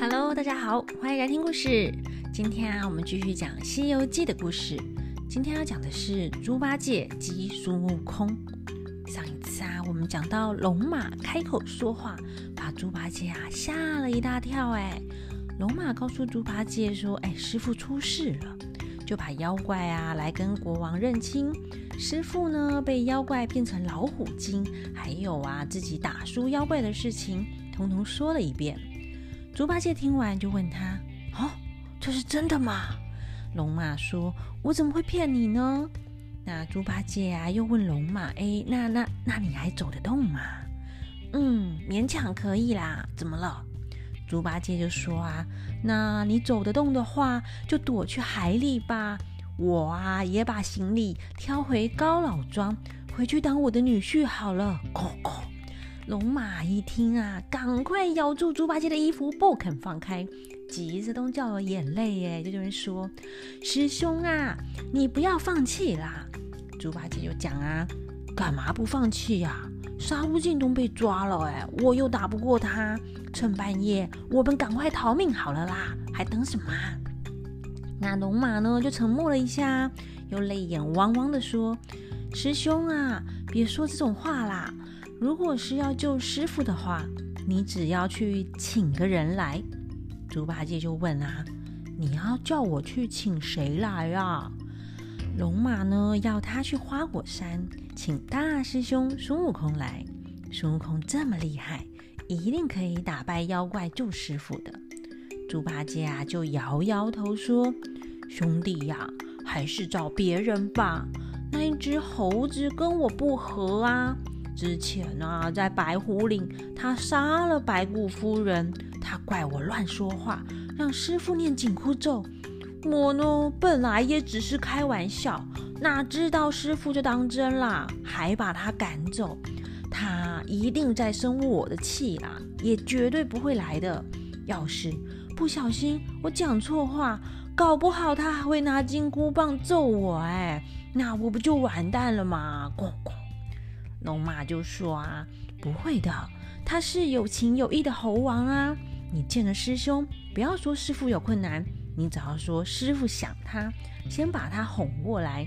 Hello，大家好，欢迎来听故事。今天啊，我们继续讲《西游记》的故事。今天要讲的是猪八戒及孙悟空。上一次啊，我们讲到龙马开口说话，把猪八戒啊吓了一大跳。哎，龙马告诉猪八戒说：“哎，师傅出事了，就把妖怪啊来跟国王认亲。师傅呢被妖怪变成老虎精，还有啊自己打输妖怪的事情，通通说了一遍。”猪八戒听完就问他：“哦，这是真的吗？”龙马说：“我怎么会骗你呢？”那猪八戒啊又问龙马：“哎，那那那你还走得动吗？”“嗯，勉强可以啦。”“怎么了？”猪八戒就说：“啊，那你走得动的话，就躲去海里吧。我啊也把行李挑回高老庄，回去当我的女婿好了。”“咕咕。”龙马一听啊，赶快咬住猪八戒的衣服，不肯放开，急着都掉了眼泪。耶，就这边说：“师兄啊，你不要放弃啦！”猪八戒就讲啊：“干嘛不放弃呀？沙悟净都被抓了，哎，我又打不过他，趁半夜我们赶快逃命好了啦，还等什么？”那龙马呢，就沉默了一下，又泪眼汪汪的说：“师兄啊，别说这种话啦。”如果是要救师傅的话，你只要去请个人来。猪八戒就问啊：“你要叫我去请谁来啊？”龙马呢要他去花果山请大师兄孙悟空来。孙悟空这么厉害，一定可以打败妖怪救师傅的。猪八戒啊就摇摇头说：“兄弟呀，还是找别人吧。那一只猴子跟我不合啊。”之前啊，在白虎岭，他杀了白骨夫人，他怪我乱说话，让师傅念紧箍咒。我呢，本来也只是开玩笑，哪知道师傅就当真啦，还把他赶走。他一定在生我的气啦，也绝对不会来的。要是不小心我讲错话，搞不好他还会拿金箍棒揍我，哎，那我不就完蛋了吗？咣咣。龙马就说啊，不会的，他是有情有义的猴王啊。你见了师兄，不要说师傅有困难，你只要说师傅想他，先把他哄过来。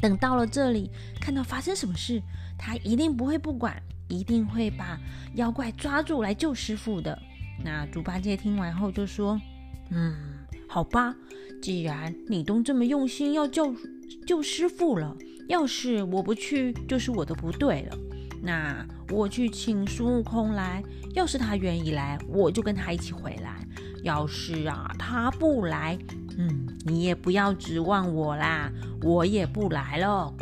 等到了这里，看到发生什么事，他一定不会不管，一定会把妖怪抓住来救师傅的。那猪八戒听完后就说：“嗯，好吧，既然你都这么用心要救救师傅了。”要是我不去，就是我的不对了。那我去请孙悟空来，要是他愿意来，我就跟他一起回来。要是啊，他不来，嗯，你也不要指望我啦，我也不来了。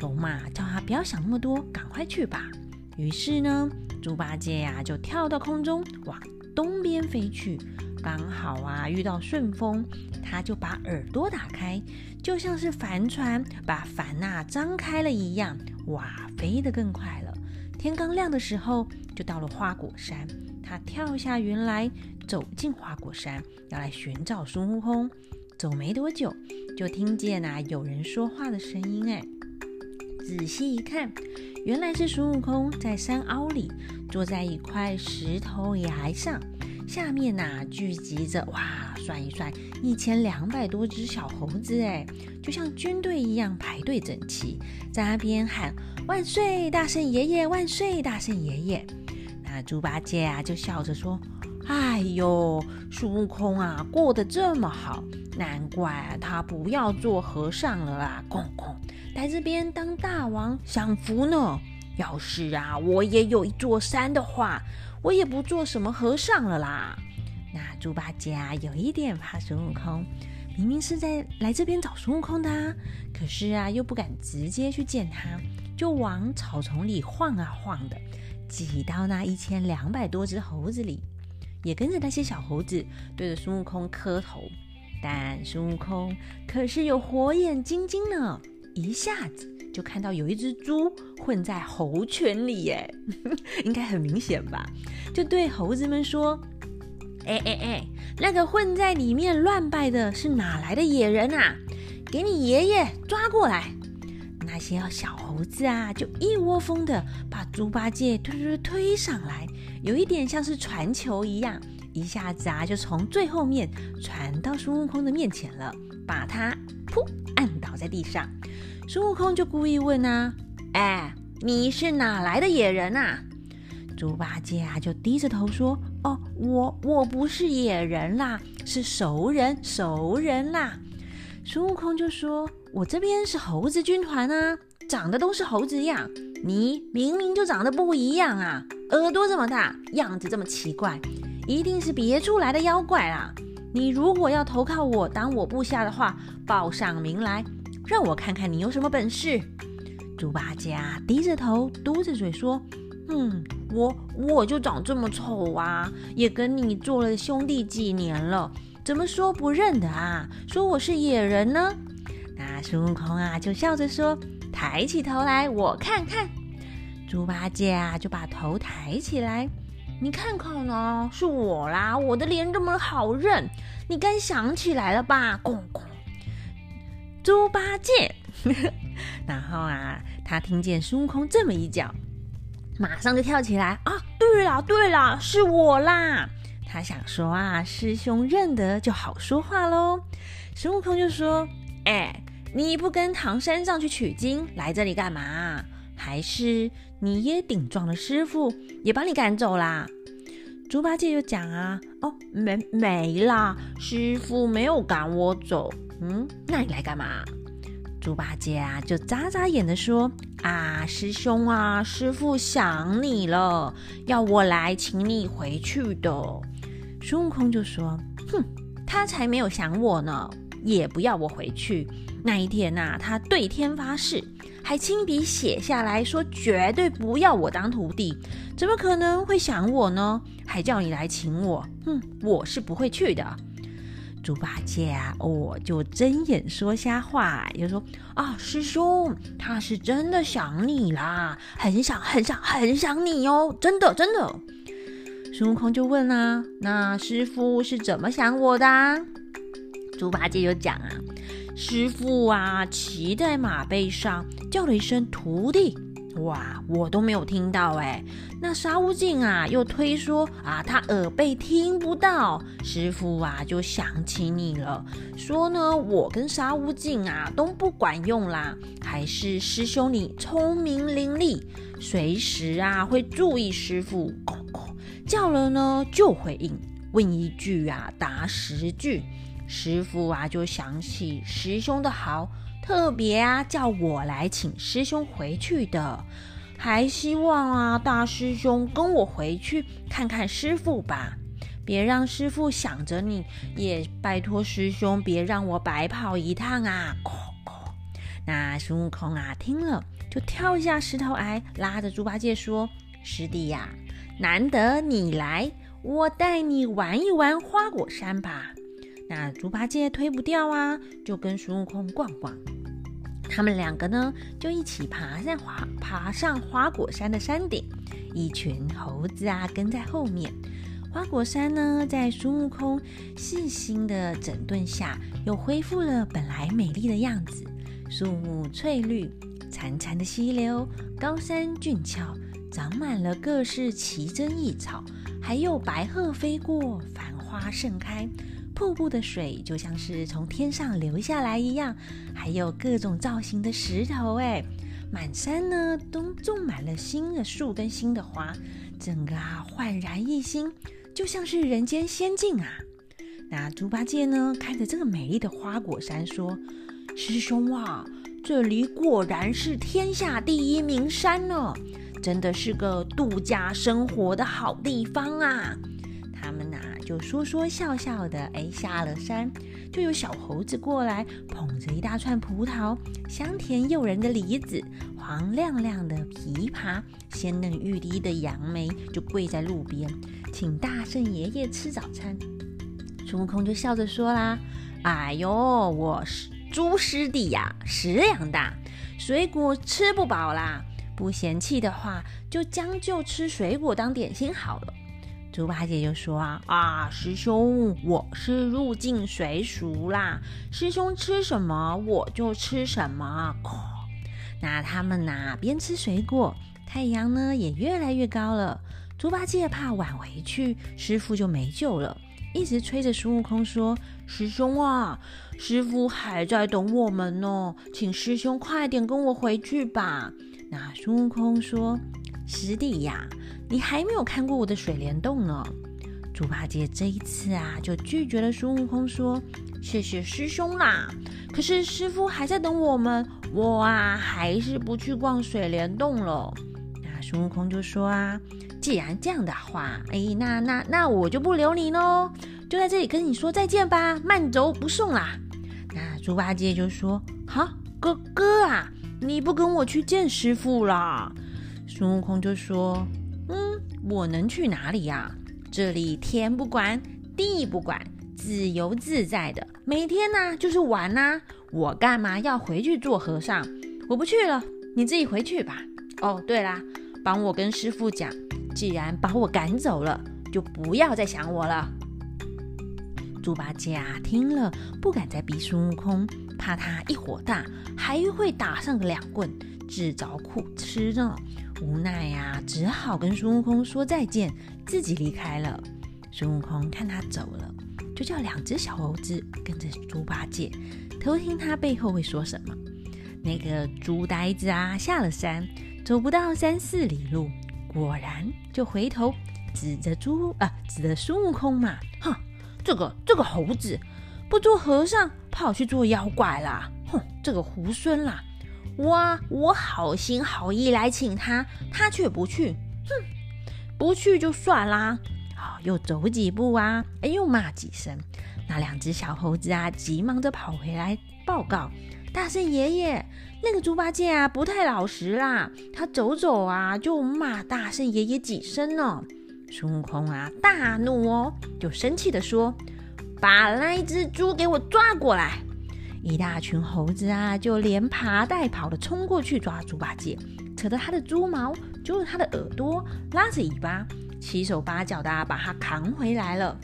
龙马叫他不要想那么多，赶快去吧。于是呢，猪八戒呀就跳到空中，往东边飞去。刚好啊，遇到顺风，他就把耳朵打开，就像是帆船把帆呐张开了一样，哇，飞得更快了。天刚亮的时候，就到了花果山。他跳下云来，走进花果山，要来寻找孙悟空。走没多久，就听见啊有人说话的声音。哎，仔细一看，原来是孙悟空在山凹里，坐在一块石头崖上。下面呐聚集着哇，算一算，一千两百多只小猴子哎，就像军队一样排队整齐，在那边喊万岁大圣爷爷，万岁大圣爷爷。那猪八戒啊就笑着说：“哎呦，孙悟空啊过得这么好，难怪他不要做和尚了啦，公公来这边当大王享福呢。要是啊我也有一座山的话。”我也不做什么和尚了啦。那猪八戒啊，有一点怕孙悟空，明明是在来这边找孙悟空的，可是啊，又不敢直接去见他，就往草丛里晃啊晃的，挤到那一千两百多只猴子里，也跟着那些小猴子对着孙悟空磕头。但孙悟空可是有火眼金睛呢，一下子。就看到有一只猪混在猴圈里，耶，应该很明显吧？就对猴子们说：“哎哎哎，那个混在里面乱拜的是哪来的野人啊？给你爷爷抓过来！”那些小猴子啊，就一窝蜂的把猪八戒推推推上来，有一点像是传球一样，一下子啊就从最后面传到孙悟空的面前了，把他噗按倒在地上。孙悟空就故意问啊：“哎，你是哪来的野人啊？”猪八戒啊就低着头说：“哦，我我不是野人啦，是熟人，熟人啦。”孙悟空就说。我这边是猴子军团啊，长得都是猴子样，你明明就长得不一样啊，耳朵这么大，样子这么奇怪，一定是别处来的妖怪啦。你如果要投靠我当我部下的话，报上名来，让我看看你有什么本事。猪八戒啊，低着头，嘟着嘴说：“嗯，我我就长这么丑啊，也跟你做了兄弟几年了，怎么说不认得啊？说我是野人呢？”那孙悟空啊，就笑着说：“抬起头来，我看看。”猪八戒啊，就把头抬起来，你看看呢，是我啦！我的脸这么好认，你该想起来了吧？咣咣，猪八戒。然后啊，他听见孙悟空这么一叫，马上就跳起来啊！对了对了，是我啦！他想说啊，师兄认得就好说话喽。孙悟空就说：“哎。”你不跟唐三藏去取经，来这里干嘛？还是你也顶撞了师傅，也把你赶走啦？猪八戒就讲啊，哦，没没啦，师傅没有赶我走。嗯，那你来干嘛？猪八戒啊，就眨眨眼的说啊，师兄啊，师傅想你了，要我来请你回去的。孙悟空就说，哼，他才没有想我呢，也不要我回去。那一天呐，他对天发誓，还亲笔写下来说绝对不要我当徒弟，怎么可能会想我呢？还叫你来请我，哼，我是不会去的。猪八戒啊，我就睁眼说瞎话，就说啊，师兄他是真的想你啦，很想很想很想你哦，真的真的。孙悟空就问啊，那师傅是怎么想我的？猪八戒就讲啊。师傅啊，骑在马背上叫了一声“徒弟”，哇，我都没有听到哎。那沙悟净啊，又推说啊，他耳背听不到。师傅啊，就想起你了，说呢，我跟沙悟净啊都不管用啦，还是师兄你聪明伶俐，随时啊会注意师傅，叫了呢就回应，问一句啊答十句。师傅啊，就想起师兄的好，特别啊叫我来请师兄回去的，还希望啊大师兄跟我回去看看师傅吧，别让师傅想着你，也拜托师兄别让我白跑一趟啊！那孙悟空啊听了，就跳下石头崖，拉着猪八戒说：“师弟呀，难得你来，我带你玩一玩花果山吧。”那猪八戒推不掉啊，就跟孙悟空逛逛。他们两个呢，就一起爬上花爬上花果山的山顶，一群猴子啊跟在后面。花果山呢，在孙悟空细心的整顿下，又恢复了本来美丽的样子。树木翠绿，潺潺的溪流，高山峻峭，长满了各式奇珍异草，还有白鹤飞过，繁花盛开。瀑布的水就像是从天上流下来一样，还有各种造型的石头，哎，满山呢都种满了新的树跟新的花，整个啊焕然一新，就像是人间仙境啊。那猪八戒呢看着这个美丽的花果山说：“师兄啊，这里果然是天下第一名山呢，真的是个度假生活的好地方啊。”就说说笑笑的，哎，下了山，就有小猴子过来，捧着一大串葡萄，香甜诱人的梨子，黄亮亮的枇杷，鲜嫩欲滴的杨梅，就跪在路边，请大圣爷爷吃早餐。孙悟空就笑着说啦：“哎呦，我是猪师弟呀，食量大，水果吃不饱啦，不嫌弃的话，就将就吃水果当点心好了。”猪八戒就说啊啊，师兄，我是入境随俗啦，师兄吃什么我就吃什么。那他们呐边吃水果，太阳呢也越来越高了。猪八戒怕晚回去，师傅就没救了，一直催着孙悟空说：“师兄啊，师傅还在等我们呢，请师兄快点跟我回去吧。”那孙悟空说：“师弟呀，你还没有看过我的水帘洞呢。”猪八戒这一次啊，就拒绝了孙悟空，说：“谢谢师兄啦，可是师傅还在等我们，我啊还是不去逛水帘洞了。”那孙悟空就说：“啊，既然这样的话，哎，那那那我就不留你喽，就在这里跟你说再见吧，慢走不送啦。”那猪八戒就说：“好，哥哥啊，你不跟我去见师傅啦？”孙悟空就说：“，我能去哪里呀？”这里天不管地不管，自由自在的，每天呢就是玩呐。我干嘛要回去做和尚？我不去了，你自己回去吧。哦，对啦，帮我跟师傅讲，既然把我赶走了，就不要再想我了。猪八戒，听了不敢再逼孙悟空，怕他一火大还会打上个两棍，自找苦吃呢。无奈呀，只好跟孙悟空说再见，自己离开了。孙悟空看他走了，就叫两只小猴子跟着猪八戒，偷听他背后会说什么。那个猪呆子啊，下了山，走不到三四里路，果然就回头指着猪啊，指着孙悟空嘛，哼，这个这个猴子不做和尚，跑去做妖怪啦，哼，这个猢狲啦。我我好心好意来请他，他却不去，哼，不去就算啦。好，又走几步啊，哎，又骂几声。那两只小猴子啊，急忙着跑回来报告大圣爷爷，那个猪八戒啊，不太老实啦，他走走啊，就骂大圣爷爷几声呢。孙悟空啊，大怒哦，就生气的说：“把那一只猪给我抓过来！”一大群猴子啊，就连爬带跑的冲过去抓猪八戒，扯着他的猪毛，揪着他的耳朵，拉着尾巴，七手八脚的把他扛回来了。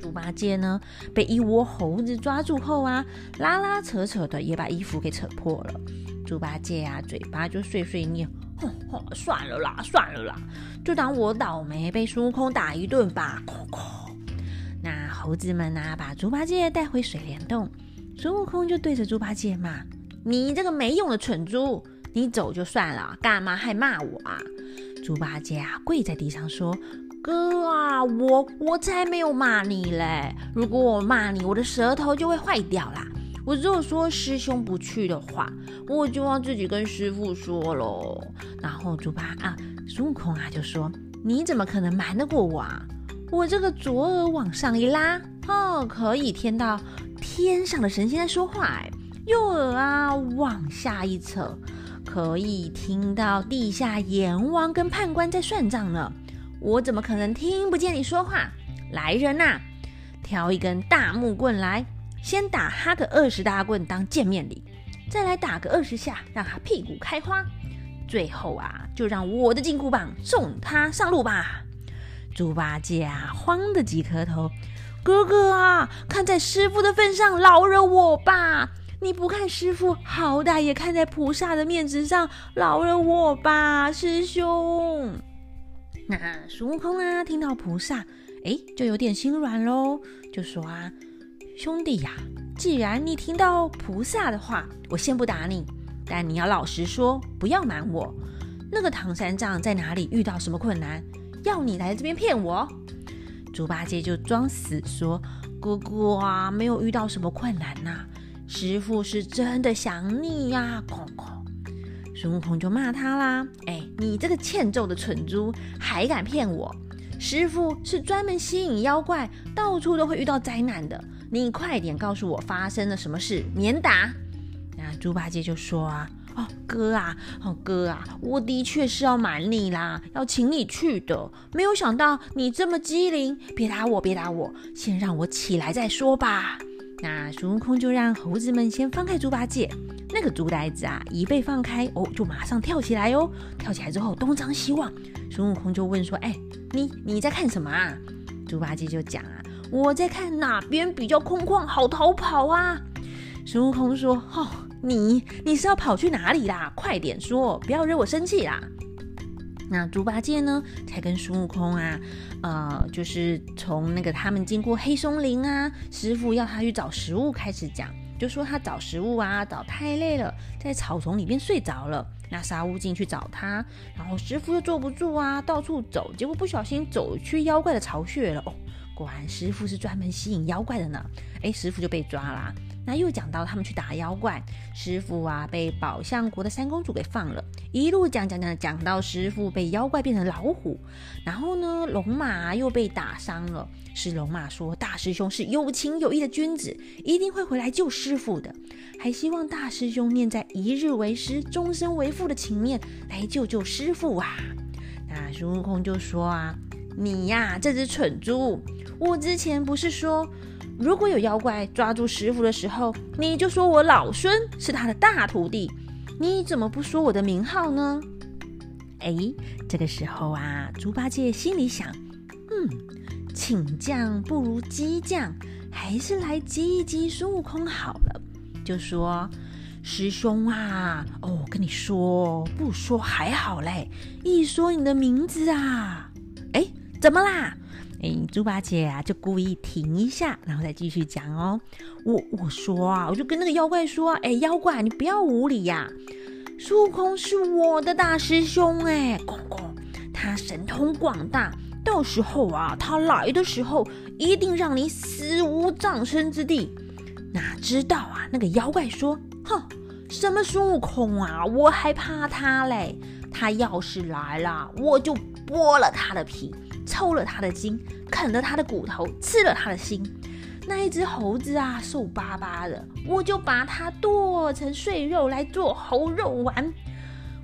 猪八戒呢，被一窝猴子抓住后啊，拉拉扯扯的也把衣服给扯破了。猪八戒啊，嘴巴就碎碎念：“哼哼，算了啦，算了啦，就当我倒霉，被孙悟空打一顿吧。”那猴子们啊，把猪八戒带回水帘洞。孙悟空就对着猪八戒骂：“你这个没用的蠢猪，你走就算了，干嘛还骂我啊？”猪八戒啊，跪在地上说：“哥啊，我我才没有骂你嘞！如果我骂你，我的舌头就会坏掉啦。我如果说师兄不去的话，我就要自己跟师傅说喽。”然后猪八啊，孙悟空啊就说：“你怎么可能瞒得过我啊？我这个左耳往上一拉，哦，可以听到。”天上的神仙在说话，哎，右耳啊往下一扯，可以听到地下阎王跟判官在算账呢。我怎么可能听不见你说话？来人呐，挑一根大木棍来，先打他个二十大棍当见面礼，再来打个二十下，让他屁股开花。最后啊，就让我的金箍棒送他上路吧。猪八戒啊，慌的几磕头。哥哥啊，看在师傅的份上，饶了我吧！你不看师傅，好歹也看在菩萨的面子上，饶了我吧，师兄。那孙悟空啊，听到菩萨，哎，就有点心软喽，就说啊，兄弟呀，既然你听到菩萨的话，我先不打你，但你要老实说，不要瞒我。那个唐三藏在哪里遇到什么困难，要你来这边骗我？猪八戒就装死说：“哥哥啊，没有遇到什么困难呐，师傅是真的想你呀。”哐哐，孙悟空就骂他啦：“哎，你这个欠揍的蠢猪，还敢骗我？师傅是专门吸引妖怪，到处都会遇到灾难的。你快点告诉我发生了什么事，免打。”那猪八戒就说啊。哦，哥啊，哦哥啊，我的确是要瞒你啦，要请你去的。没有想到你这么机灵，别打我，别打我，先让我起来再说吧。那孙悟空就让猴子们先放开猪八戒。那个猪呆子啊，一被放开，哦，就马上跳起来哦。跳起来之后东张西望，孙悟空就问说：“哎，你你在看什么啊？”猪八戒就讲啊：“我在看哪边比较空旷，好逃跑啊。”孙悟空说：“哦。”你你是要跑去哪里啦？快点说，不要惹我生气啦！那猪八戒呢，才跟孙悟空啊，呃，就是从那个他们经过黑松林啊，师傅要他去找食物开始讲，就说他找食物啊，找太累了，在草丛里边睡着了。那沙悟净去找他，然后师傅又坐不住啊，到处走，结果不小心走去妖怪的巢穴了。哦，果然师傅是专门吸引妖怪的呢。哎，师傅就被抓啦。那又讲到他们去打妖怪，师傅啊被宝象国的三公主给放了，一路讲讲讲讲到师傅被妖怪变成老虎，然后呢龙马又被打伤了，是龙马说大师兄是有情有义的君子，一定会回来救师傅的，还希望大师兄念在一日为师，终身为父的情面来救救师傅啊。那孙悟空就说啊，你呀这只蠢猪，我之前不是说。如果有妖怪抓住师傅的时候，你就说我老孙是他的大徒弟，你怎么不说我的名号呢？哎，这个时候啊，猪八戒心里想，嗯，请将不如激将，还是来激一激孙悟空好了。就说师兄啊，哦，我跟你说，不说还好嘞，一说你的名字啊，哎，怎么啦？哎，猪八戒啊，就故意停一下，然后再继续讲哦。我我说啊，我就跟那个妖怪说，哎，妖怪你不要无礼呀！孙悟空是我的大师兄，哎，公公，他神通广大，到时候啊，他来的时候一定让你死无葬身之地。哪知道啊，那个妖怪说，哼，什么孙悟空啊，我还怕他嘞！他要是来了，我就剥了他的皮。抽了他的筋，啃了他的骨头，吃了他的心。那一只猴子啊，瘦巴巴的，我就把它剁成碎肉来做猴肉丸。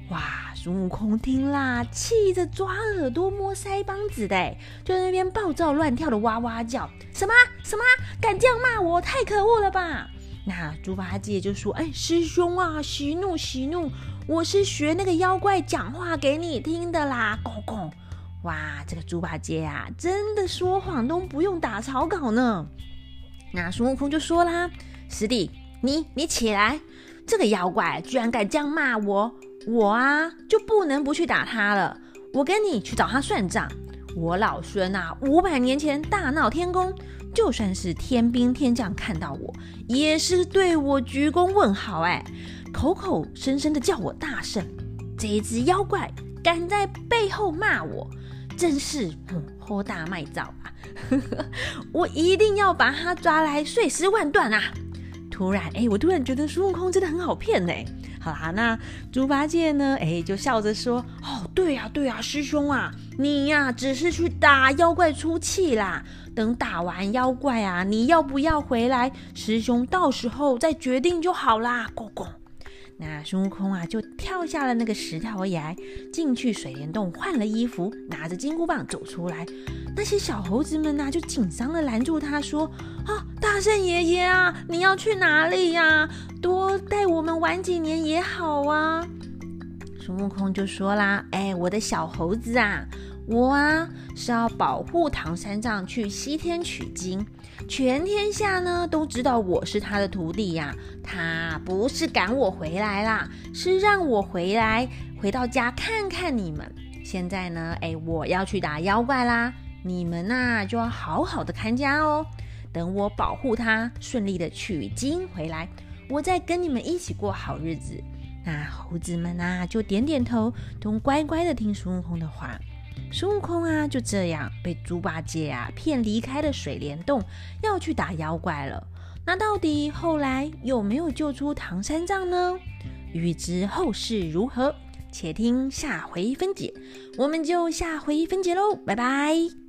哇！孙悟空听啦，气得抓耳朵摸腮帮子的，就在那边暴躁乱跳的哇哇叫。什么什么？敢这样骂我？太可恶了吧！那猪八戒就说：“哎，师兄啊，息怒息怒，我是学那个妖怪讲话给你听的啦，公公。”哇，这个猪八戒啊，真的说谎都不用打草稿呢。那孙悟空就说啦：“师弟，你你起来，这个妖怪居然敢这样骂我，我啊就不能不去打他了。我跟你去找他算账。我老孙啊，五百年前大闹天宫，就算是天兵天将看到我，也是对我鞠躬问好，哎，口口声声的叫我大圣。这一只妖怪敢在背后骂我。”真是豁大卖枣啊！我一定要把他抓来碎尸万段啊！突然，哎，我突然觉得孙悟空真的很好骗呢。好啦，那猪八戒呢？哎，就笑着说：“哦，对呀，对呀，师兄啊，你呀，只是去打妖怪出气啦。等打完妖怪啊，你要不要回来？师兄到时候再决定就好啦。”公公。那孙悟空啊，就跳下了那个石头崖，进去水帘洞换了衣服，拿着金箍棒走出来。那些小猴子们呢，就紧张的拦住他，说：“啊，大圣爷爷啊，你要去哪里呀？多带我们玩几年也好啊。”孙悟空就说啦：“哎，我的小猴子啊。”我啊是要保护唐三藏去西天取经，全天下呢都知道我是他的徒弟呀。他不是赶我回来啦，是让我回来回到家看看你们。现在呢，哎，我要去打妖怪啦，你们呐就要好好的看家哦。等我保护他顺利的取经回来，我再跟你们一起过好日子。那猴子们呐就点点头，都乖乖的听孙悟空的话。孙悟空啊，就这样被猪八戒啊骗离开了水帘洞，要去打妖怪了。那到底后来有没有救出唐三藏呢？欲知后事如何，且听下回分解。我们就下回分解喽，拜拜。